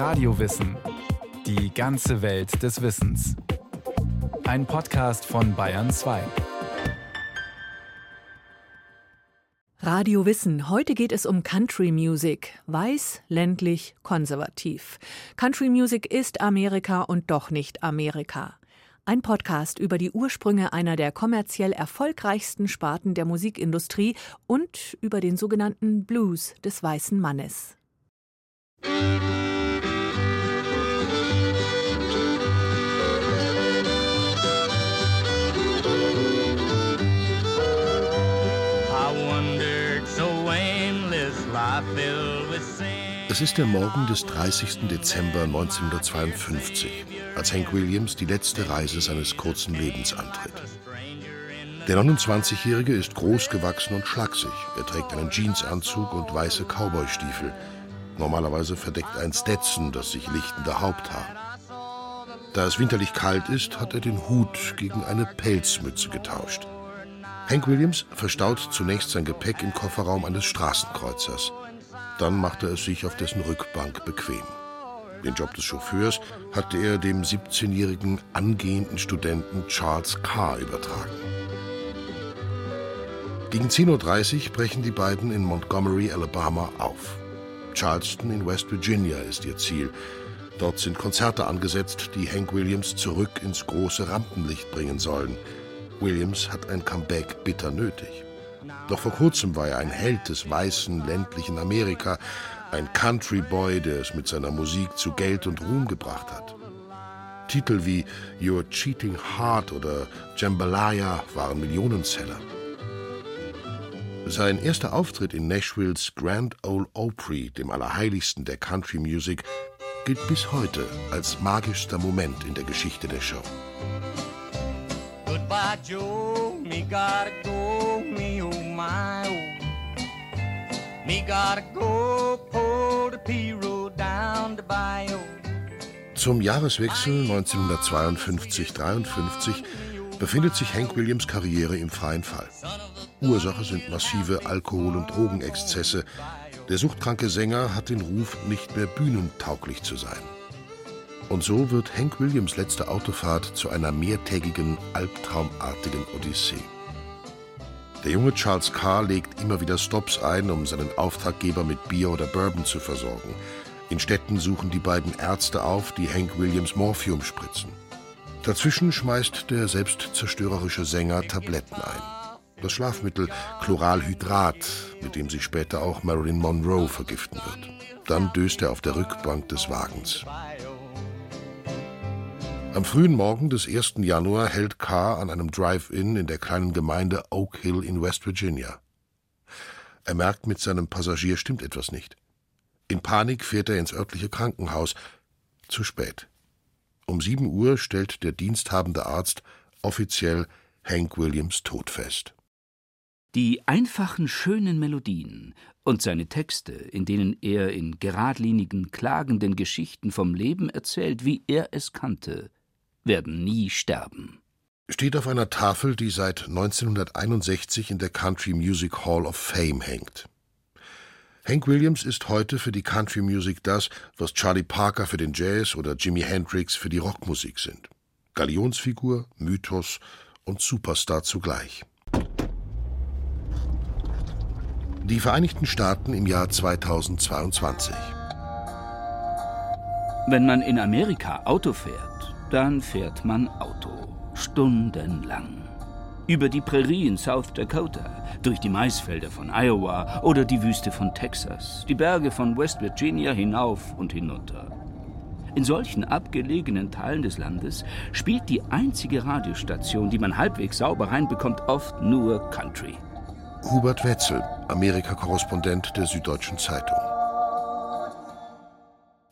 Radiowissen. Die ganze Welt des Wissens. Ein Podcast von Bayern 2. Radio Wissen. Heute geht es um Country Music. Weiß, ländlich, konservativ. Country Music ist Amerika und doch nicht Amerika. Ein Podcast über die Ursprünge einer der kommerziell erfolgreichsten Sparten der Musikindustrie und über den sogenannten Blues des weißen Mannes. Es ist der Morgen des 30. Dezember 1952, als Hank Williams die letzte Reise seines kurzen Lebens antritt. Der 29-Jährige ist groß gewachsen und schlaksig. Er trägt einen Jeansanzug und weiße Cowboystiefel. Normalerweise verdeckt ein Stetson das sich lichtende Haupthaar. Da es winterlich kalt ist, hat er den Hut gegen eine Pelzmütze getauscht. Hank Williams verstaut zunächst sein Gepäck im Kofferraum eines Straßenkreuzers. Dann macht er es sich auf dessen Rückbank bequem. Den Job des Chauffeurs hatte er dem 17-jährigen angehenden Studenten Charles Carr übertragen. Gegen 10.30 Uhr brechen die beiden in Montgomery, Alabama auf. Charleston in West Virginia ist ihr Ziel. Dort sind Konzerte angesetzt, die Hank Williams zurück ins große Rampenlicht bringen sollen. Williams hat ein Comeback bitter nötig. Noch vor kurzem war er ein Held des weißen ländlichen Amerika, ein Country Boy, der es mit seiner Musik zu Geld und Ruhm gebracht hat. Titel wie You're Cheating Heart oder Jambalaya waren Millionenseller. Sein erster Auftritt in Nashvilles Grand Ole Opry, dem Allerheiligsten der Country Music, gilt bis heute als magischster Moment in der Geschichte der Show. Goodbye, Joe, me gotta go, me oh my. Me gotta go, pull the P-Road down the bayou. Zum Jahreswechsel 1952-53 befindet sich Hank Williams Karriere im freien Fall. Ursache sind massive Alkohol- und Drogenexzesse. Der suchtkranke Sänger hat den Ruf, nicht mehr bühnentauglich zu sein. Und so wird Hank Williams letzte Autofahrt zu einer mehrtägigen, albtraumartigen Odyssee. Der junge Charles Carr legt immer wieder Stops ein, um seinen Auftraggeber mit Bier oder Bourbon zu versorgen. In Städten suchen die beiden Ärzte auf, die Hank Williams Morphium spritzen. Dazwischen schmeißt der selbstzerstörerische Sänger Tabletten ein. Das Schlafmittel Chloralhydrat, mit dem sich später auch Marilyn Monroe vergiften wird. Dann döst er auf der Rückbank des Wagens. Am frühen Morgen des 1. Januar hält Carr an einem Drive-In in der kleinen Gemeinde Oak Hill in West Virginia. Er merkt, mit seinem Passagier stimmt etwas nicht. In Panik fährt er ins örtliche Krankenhaus. Zu spät. Um 7 Uhr stellt der diensthabende Arzt offiziell Hank Williams Tod fest. Die einfachen, schönen Melodien und seine Texte, in denen er in geradlinigen, klagenden Geschichten vom Leben erzählt, wie er es kannte, werden nie sterben. Steht auf einer Tafel, die seit 1961 in der Country Music Hall of Fame hängt. Hank Williams ist heute für die Country Music das, was Charlie Parker für den Jazz oder Jimi Hendrix für die Rockmusik sind. Galionsfigur, Mythos und Superstar zugleich. Die Vereinigten Staaten im Jahr 2022. Wenn man in Amerika Auto fährt, dann fährt man Auto. Stundenlang. Über die Prärie in South Dakota, durch die Maisfelder von Iowa oder die Wüste von Texas, die Berge von West Virginia hinauf und hinunter. In solchen abgelegenen Teilen des Landes spielt die einzige Radiostation, die man halbwegs sauber reinbekommt, oft nur Country. Hubert Wetzel, Amerika-Korrespondent der Süddeutschen Zeitung.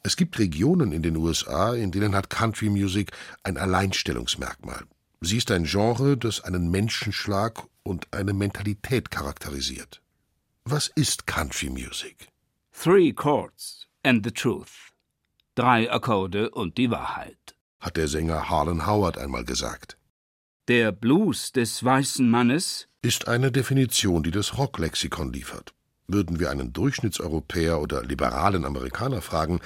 Es gibt Regionen in den USA, in denen hat Country Music ein Alleinstellungsmerkmal. Sie ist ein Genre, das einen Menschenschlag und eine Mentalität charakterisiert. Was ist Country Music? Three chords and the truth. Drei Akkorde und die Wahrheit, hat der Sänger Harlan Howard einmal gesagt. Der Blues des weißen Mannes ist eine Definition, die das Rocklexikon liefert. Würden wir einen Durchschnittseuropäer oder liberalen Amerikaner fragen,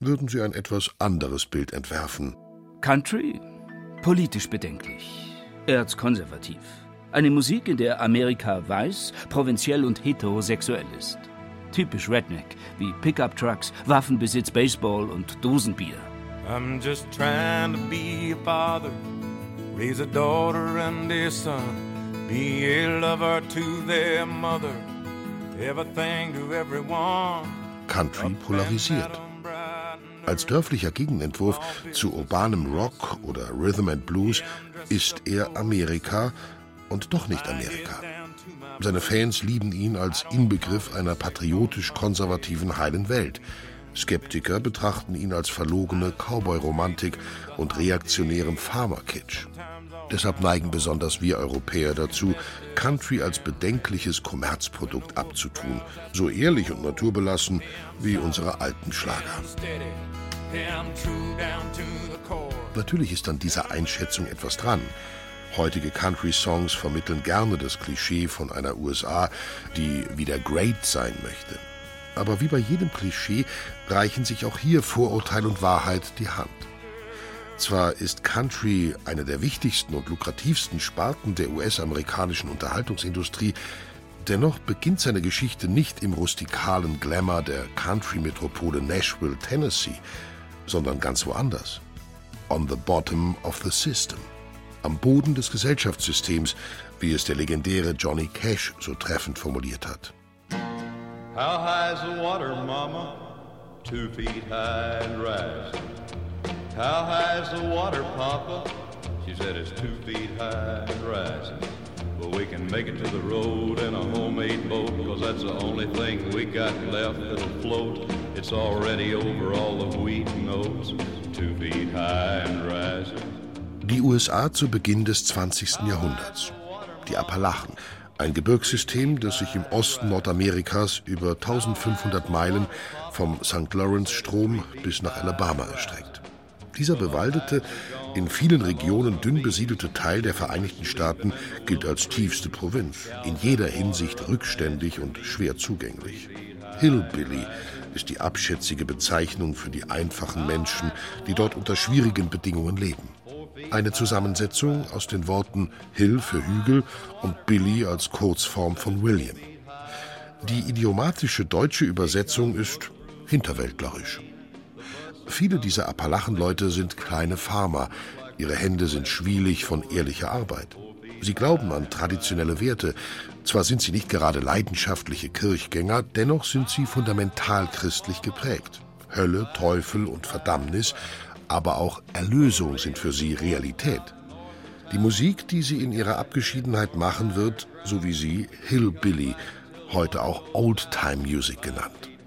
würden sie ein etwas anderes Bild entwerfen. Country? Politisch bedenklich. Erzkonservativ. Eine Musik, in der Amerika weiß, provinziell und heterosexuell ist. Typisch Redneck, wie Pickup-Trucks, Waffenbesitz, Baseball und Dosenbier. I'm just trying to be a father, raise a daughter and a son, be a lover to their mother, everything to everyone. Country polarisiert. Als dörflicher Gegenentwurf zu urbanem Rock oder Rhythm and Blues ist er Amerika und doch nicht Amerika. Seine Fans lieben ihn als Inbegriff einer patriotisch-konservativen heilen Welt. Skeptiker betrachten ihn als verlogene Cowboy-Romantik und reaktionären Farmer-Kitsch. Deshalb neigen besonders wir Europäer dazu, Country als bedenkliches Kommerzprodukt abzutun, so ehrlich und naturbelassen wie unsere alten Schlager. Natürlich ist an dieser Einschätzung etwas dran. Heutige Country-Songs vermitteln gerne das Klischee von einer USA, die wieder great sein möchte. Aber wie bei jedem Klischee reichen sich auch hier Vorurteil und Wahrheit die Hand. Zwar ist Country eine der wichtigsten und lukrativsten Sparten der US-amerikanischen Unterhaltungsindustrie, dennoch beginnt seine Geschichte nicht im rustikalen Glamour der Country-Metropole Nashville, Tennessee, sondern ganz woanders. On the bottom of the system am Boden des Gesellschaftssystems, wie es der legendäre Johnny Cash so treffend formuliert hat. How high's the water, Mama? Two feet high and rising. How high's the water, Papa? She said it's two feet high and rising. Well, we can make it to the road in a homemade boat, cause that's the only thing we got left that'll float. It's already over all the wheat and oats, two feet high and rising. Die USA zu Beginn des 20. Jahrhunderts. Die Appalachen, ein Gebirgssystem, das sich im Osten Nordamerikas über 1500 Meilen vom St. Lawrence-Strom bis nach Alabama erstreckt. Dieser bewaldete, in vielen Regionen dünn besiedelte Teil der Vereinigten Staaten gilt als tiefste Provinz, in jeder Hinsicht rückständig und schwer zugänglich. Hillbilly ist die abschätzige Bezeichnung für die einfachen Menschen, die dort unter schwierigen Bedingungen leben. Eine Zusammensetzung aus den Worten Hill für Hügel und Billy als Kurzform von William. Die idiomatische deutsche Übersetzung ist hinterwäldlerisch. Viele dieser Appalachenleute sind kleine Farmer. Ihre Hände sind schwielig von ehrlicher Arbeit. Sie glauben an traditionelle Werte. Zwar sind sie nicht gerade leidenschaftliche Kirchgänger, dennoch sind sie fundamental christlich geprägt. Hölle, Teufel und Verdammnis aber auch Erlösung sind für sie Realität. Die Musik, die sie in ihrer Abgeschiedenheit machen, wird, so wie sie, Hillbilly, heute auch Old-Time Music genannt.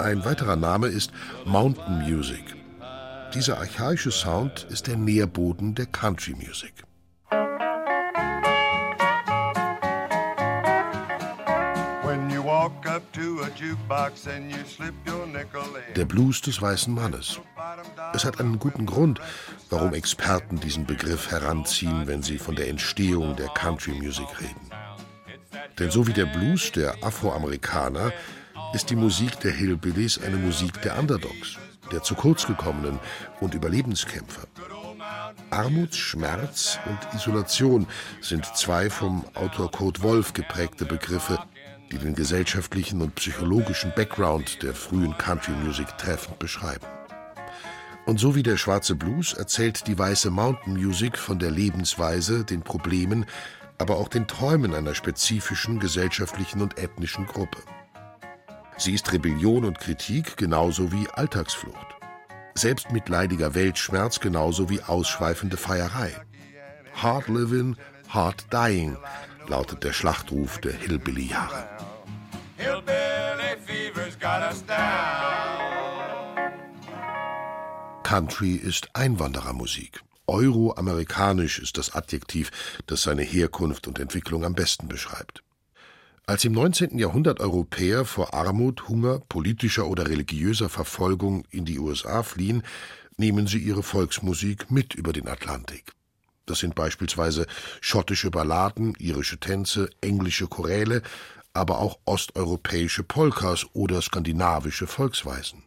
Ein weiterer Name ist Mountain Music. Dieser archaische Sound ist der Nährboden der Country Music. Der Blues des weißen Mannes. Es hat einen guten Grund, warum Experten diesen Begriff heranziehen, wenn sie von der Entstehung der Country Music reden. Denn so wie der Blues der Afroamerikaner ist die Musik der Hillbillies eine Musik der Underdogs, der zu kurz gekommenen und Überlebenskämpfer. Armutsschmerz und Isolation sind zwei vom Autor Kurt Wolf geprägte Begriffe, die den gesellschaftlichen und psychologischen Background der frühen Country Music treffend beschreiben. Und so wie der schwarze Blues erzählt die weiße Mountain Music von der Lebensweise, den Problemen, aber auch den Träumen einer spezifischen gesellschaftlichen und ethnischen Gruppe. Sie ist Rebellion und Kritik genauso wie Alltagsflucht. Selbstmitleidiger Weltschmerz genauso wie ausschweifende Feierei. Hard living, hard dying, lautet der Schlachtruf der Hillbilly-Jahre. Country ist Einwanderermusik. Euroamerikanisch ist das Adjektiv, das seine Herkunft und Entwicklung am besten beschreibt. Als im 19. Jahrhundert Europäer vor Armut, Hunger, politischer oder religiöser Verfolgung in die USA fliehen, nehmen sie ihre Volksmusik mit über den Atlantik. Das sind beispielsweise schottische Balladen, irische Tänze, englische Choräle, aber auch osteuropäische Polkas oder skandinavische Volksweisen.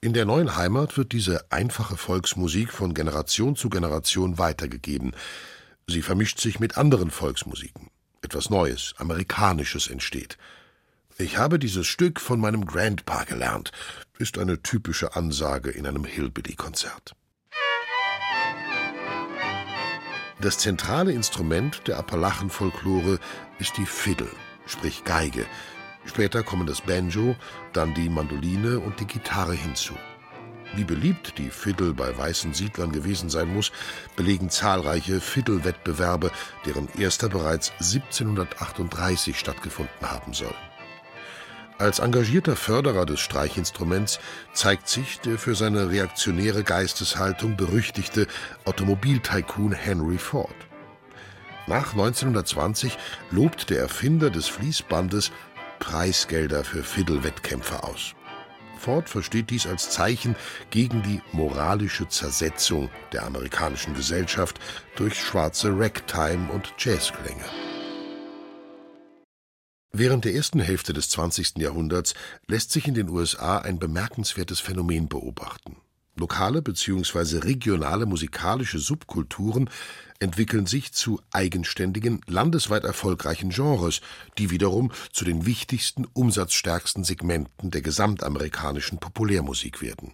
In der neuen Heimat wird diese einfache Volksmusik von Generation zu Generation weitergegeben. Sie vermischt sich mit anderen Volksmusiken. Etwas Neues, Amerikanisches entsteht. Ich habe dieses Stück von meinem Grandpa gelernt, ist eine typische Ansage in einem Hillbilly-Konzert. Das zentrale Instrument der Appalachen-Folklore ist die Fiddle, sprich Geige. Später kommen das Banjo, dann die Mandoline und die Gitarre hinzu. Wie beliebt die Fiddle bei weißen Siedlern gewesen sein muss, belegen zahlreiche Fiddle-Wettbewerbe, deren erster bereits 1738 stattgefunden haben soll. Als engagierter Förderer des Streichinstruments zeigt sich der für seine reaktionäre Geisteshaltung berüchtigte Automobiltycoon Henry Ford. Nach 1920 lobt der Erfinder des Fließbandes Preisgelder für Fiddle-Wettkämpfe aus. Ford versteht dies als Zeichen gegen die moralische Zersetzung der amerikanischen Gesellschaft durch schwarze Ragtime und Jazzklänge. Während der ersten Hälfte des 20. Jahrhunderts lässt sich in den USA ein bemerkenswertes Phänomen beobachten. Lokale bzw. regionale musikalische Subkulturen entwickeln sich zu eigenständigen, landesweit erfolgreichen Genres, die wiederum zu den wichtigsten, umsatzstärksten Segmenten der gesamtamerikanischen Populärmusik werden.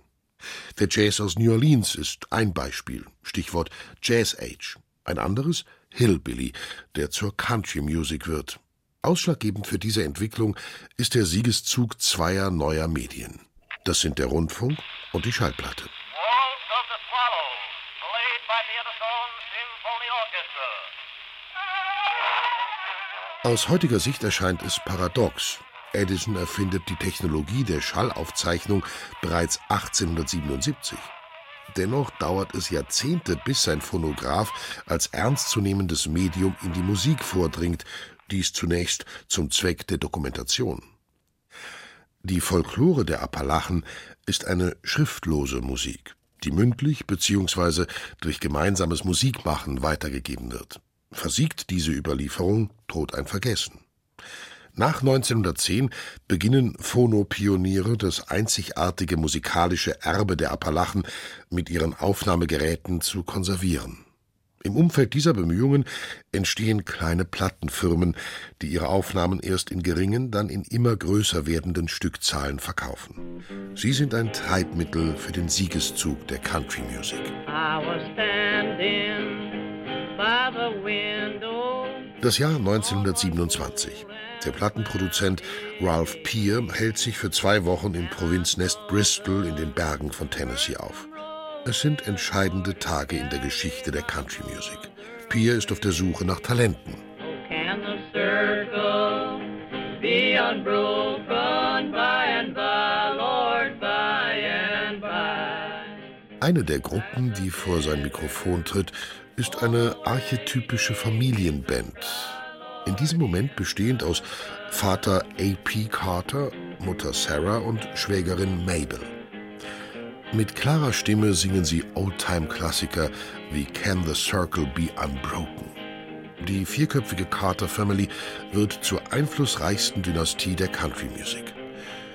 Der Jazz aus New Orleans ist ein Beispiel, Stichwort Jazz Age. Ein anderes Hillbilly, der zur Country Music wird, Ausschlaggebend für diese Entwicklung ist der Siegeszug zweier neuer Medien. Das sind der Rundfunk und die Schallplatte. Aus heutiger Sicht erscheint es paradox. Edison erfindet die Technologie der Schallaufzeichnung bereits 1877. Dennoch dauert es Jahrzehnte, bis sein Phonograph als ernstzunehmendes Medium in die Musik vordringt dies zunächst zum Zweck der Dokumentation. Die Folklore der Appalachen ist eine schriftlose Musik, die mündlich bzw. durch gemeinsames Musikmachen weitergegeben wird. Versiegt diese Überlieferung, droht ein Vergessen. Nach 1910 beginnen Phono-Pioniere das einzigartige musikalische Erbe der Appalachen mit ihren Aufnahmegeräten zu konservieren. Im Umfeld dieser Bemühungen entstehen kleine Plattenfirmen, die ihre Aufnahmen erst in geringen, dann in immer größer werdenden Stückzahlen verkaufen. Sie sind ein Treibmittel für den Siegeszug der Country Music. Das Jahr 1927. Der Plattenproduzent Ralph Peer hält sich für zwei Wochen im Provinznest Bristol in den Bergen von Tennessee auf. Es sind entscheidende Tage in der Geschichte der Country Music. Pierre ist auf der Suche nach Talenten. Eine der Gruppen, die vor sein Mikrofon tritt, ist eine archetypische Familienband. In diesem Moment bestehend aus Vater A.P. Carter, Mutter Sarah und Schwägerin Mabel. Mit klarer Stimme singen sie Oldtime-Klassiker wie Can the Circle Be Unbroken. Die vierköpfige Carter Family wird zur einflussreichsten Dynastie der Country Music.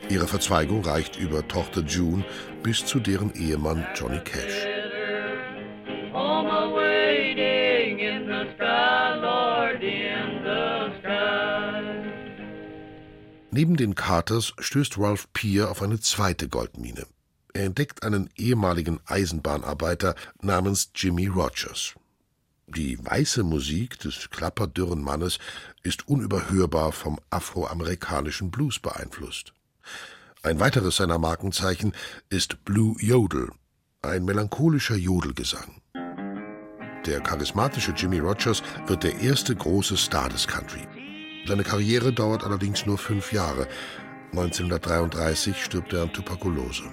Ihre Verzweigung reicht über Tochter June bis zu deren Ehemann Johnny Cash. Neben den Carters stößt Ralph Peer auf eine zweite Goldmine. Er entdeckt einen ehemaligen Eisenbahnarbeiter namens Jimmy Rogers. Die weiße Musik des klapperdürren Mannes ist unüberhörbar vom afroamerikanischen Blues beeinflusst. Ein weiteres seiner Markenzeichen ist Blue Yodel, ein melancholischer Jodelgesang. Der charismatische Jimmy Rogers wird der erste große Star des Country. Seine Karriere dauert allerdings nur fünf Jahre. 1933 stirbt er an Tuberkulose.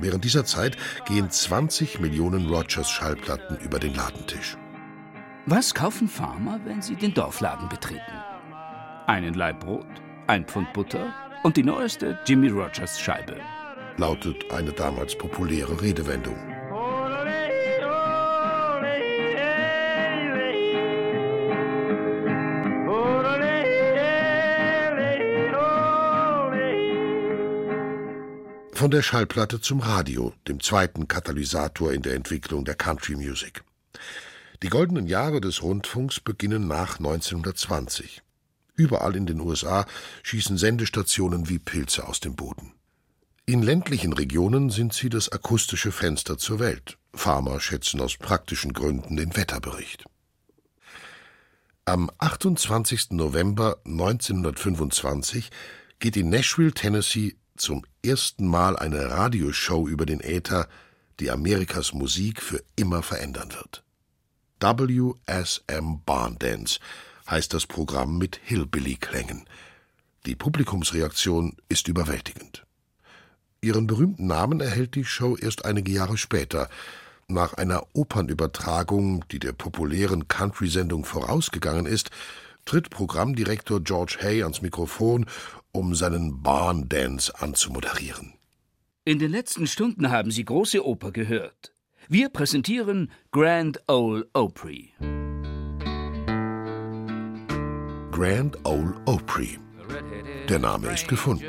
Während dieser Zeit gehen 20 Millionen Rogers-Schallplatten über den Ladentisch. Was kaufen Farmer, wenn sie den Dorfladen betreten? Einen Laib Brot, ein Pfund Butter und die neueste Jimmy Rogers Scheibe. Lautet eine damals populäre Redewendung. Von der Schallplatte zum Radio, dem zweiten Katalysator in der Entwicklung der Country Music. Die goldenen Jahre des Rundfunks beginnen nach 1920. Überall in den USA schießen Sendestationen wie Pilze aus dem Boden. In ländlichen Regionen sind sie das akustische Fenster zur Welt. Farmer schätzen aus praktischen Gründen den Wetterbericht. Am 28. November 1925 geht in Nashville, Tennessee, zum ersten Mal eine Radioshow über den Äther, die Amerikas Musik für immer verändern wird. WSM Barn Dance heißt das Programm mit Hillbilly-Klängen. Die Publikumsreaktion ist überwältigend. Ihren berühmten Namen erhält die Show erst einige Jahre später, nach einer Opernübertragung, die der populären Country-Sendung vorausgegangen ist, tritt Programmdirektor George Hay ans Mikrofon, um seinen Barn Dance anzumoderieren. In den letzten Stunden haben Sie große Oper gehört. Wir präsentieren Grand Ole Opry. Grand Ole Opry. Der Name ist gefunden.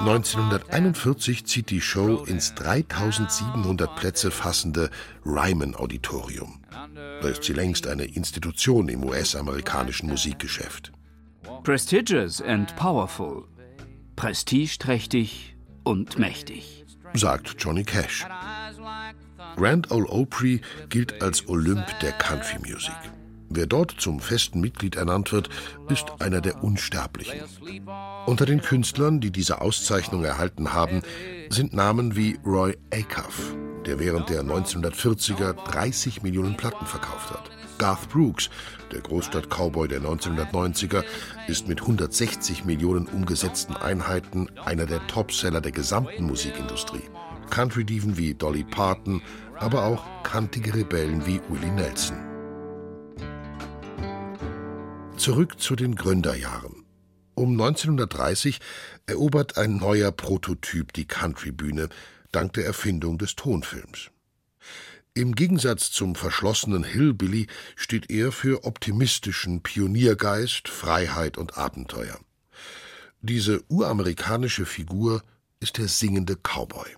1941 zieht die Show ins 3700 Plätze fassende Ryman Auditorium. Da ist sie längst eine Institution im US-amerikanischen Musikgeschäft. Prestigious and powerful. Prestigeträchtig und mächtig, sagt Johnny Cash. Grand Ole Opry gilt als Olymp der Country Music. Wer dort zum festen Mitglied ernannt wird, ist einer der Unsterblichen. Unter den Künstlern, die diese Auszeichnung erhalten haben, sind Namen wie Roy Acuff, der während der 1940er 30 Millionen Platten verkauft hat. Garth Brooks, der Großstadt-Cowboy der 1990er, ist mit 160 Millionen umgesetzten Einheiten einer der Topseller der gesamten Musikindustrie. Country-Diven wie Dolly Parton, aber auch kantige Rebellen wie Willie Nelson. Zurück zu den Gründerjahren. Um 1930 erobert ein neuer Prototyp die Countrybühne dank der Erfindung des Tonfilms. Im Gegensatz zum verschlossenen Hillbilly steht er für optimistischen Pioniergeist, Freiheit und Abenteuer. Diese uramerikanische Figur ist der singende Cowboy.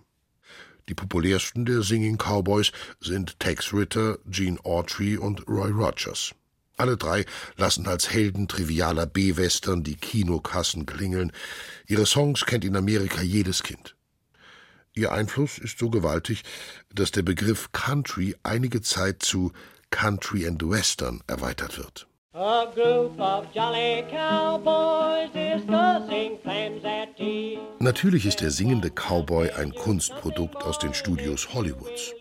Die populärsten der Singing Cowboys sind Tex Ritter, Gene Autry und Roy Rogers. Alle drei lassen als Helden trivialer B-Western die Kinokassen klingeln. Ihre Songs kennt in Amerika jedes Kind. Ihr Einfluss ist so gewaltig, dass der Begriff Country einige Zeit zu Country and Western erweitert wird. Natürlich ist der singende Cowboy ein Kunstprodukt aus den Studios Hollywoods.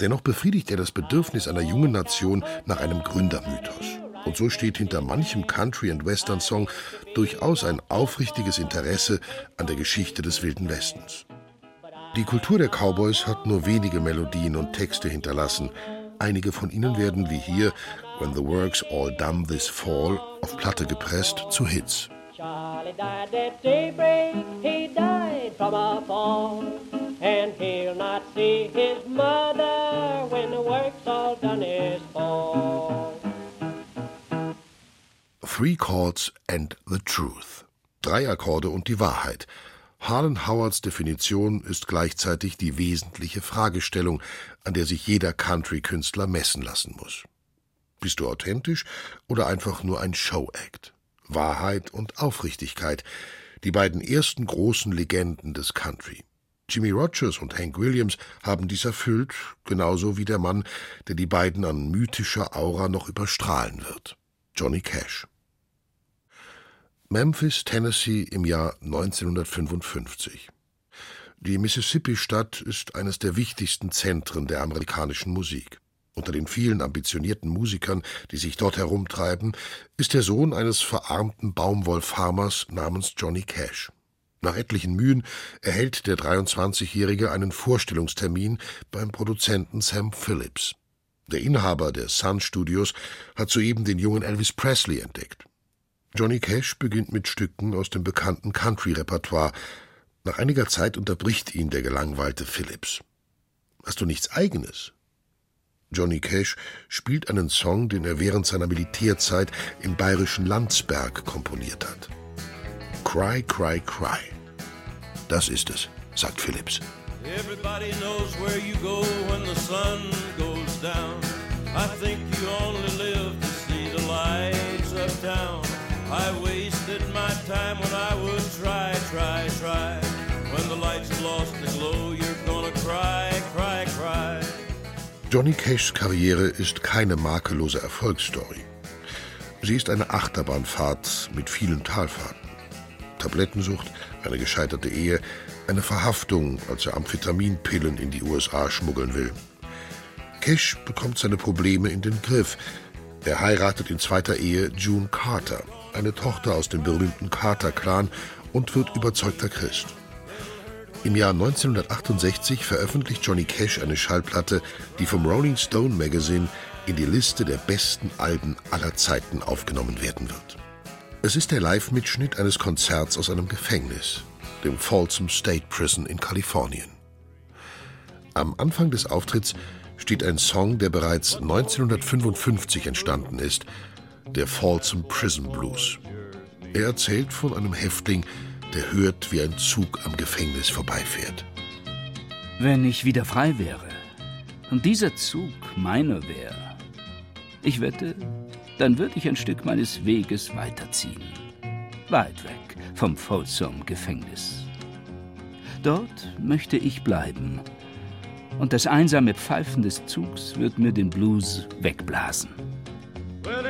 Dennoch befriedigt er das Bedürfnis einer jungen Nation nach einem Gründermythos. Und so steht hinter manchem Country- and Western-Song durchaus ein aufrichtiges Interesse an der Geschichte des Wilden Westens. Die Kultur der Cowboys hat nur wenige Melodien und Texte hinterlassen. Einige von ihnen werden wie hier When the Work's All Done This Fall auf Platte gepresst zu Hits. Charlie died at daybreak, he died from a fall. And he'll not see his mother when the work's all done is fall. Three Chords and the Truth. Drei Akkorde und die Wahrheit. Harlan Howards Definition ist gleichzeitig die wesentliche Fragestellung, an der sich jeder Country-Künstler messen lassen muss. Bist du authentisch oder einfach nur ein Show-Act? Wahrheit und Aufrichtigkeit, die beiden ersten großen Legenden des Country. Jimmy Rogers und Hank Williams haben dies erfüllt, genauso wie der Mann, der die beiden an mythischer Aura noch überstrahlen wird, Johnny Cash. Memphis, Tennessee im Jahr 1955. Die Mississippi-Stadt ist eines der wichtigsten Zentren der amerikanischen Musik. Unter den vielen ambitionierten Musikern, die sich dort herumtreiben, ist der Sohn eines verarmten Baumwollfarmers namens Johnny Cash. Nach etlichen Mühen erhält der 23-Jährige einen Vorstellungstermin beim Produzenten Sam Phillips. Der Inhaber der Sun Studios hat soeben den jungen Elvis Presley entdeckt. Johnny Cash beginnt mit Stücken aus dem bekannten Country-Repertoire. Nach einiger Zeit unterbricht ihn der gelangweilte Phillips. Hast du nichts Eigenes? Johnny Cash spielt einen Song, den er während seiner Militärzeit im bayerischen Landsberg komponiert hat. Cry, Cry, Cry. Das ist es, sagt Phillips. Everybody knows where you go when the sun goes down. I think you only live to see the lights of town. I wasted my time when I would try, try, try. When the lights lost the glow, you're gonna cry, cry, cry. Johnny Cashs Karriere ist keine makellose Erfolgsstory. Sie ist eine Achterbahnfahrt mit vielen Talfahrten. Tablettensucht, eine gescheiterte Ehe, eine Verhaftung, als er Amphetaminpillen in die USA schmuggeln will. Cash bekommt seine Probleme in den Griff. Er heiratet in zweiter Ehe June Carter, eine Tochter aus dem berühmten Carter-Clan, und wird überzeugter Christ. Im Jahr 1968 veröffentlicht Johnny Cash eine Schallplatte, die vom Rolling Stone Magazine in die Liste der besten Alben aller Zeiten aufgenommen werden wird. Es ist der Live-Mitschnitt eines Konzerts aus einem Gefängnis, dem Folsom State Prison in Kalifornien. Am Anfang des Auftritts steht ein Song, der bereits 1955 entstanden ist, der Folsom Prison Blues. Er erzählt von einem Häftling, der hört, wie ein Zug am Gefängnis vorbeifährt. Wenn ich wieder frei wäre und dieser Zug meiner wäre, ich wette, dann würde ich ein Stück meines Weges weiterziehen. Weit weg vom Folsom-Gefängnis. Dort möchte ich bleiben. Und das einsame Pfeifen des Zugs wird mir den Blues wegblasen.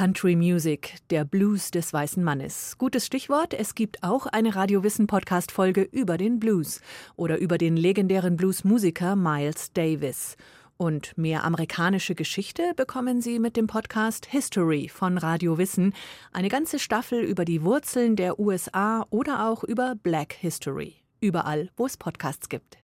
Country Music, der Blues des weißen Mannes. Gutes Stichwort, es gibt auch eine Radiowissen Podcast Folge über den Blues oder über den legendären Bluesmusiker Miles Davis. Und mehr amerikanische Geschichte bekommen Sie mit dem Podcast History von Radio Wissen, eine ganze Staffel über die Wurzeln der USA oder auch über Black History. Überall, wo es Podcasts gibt.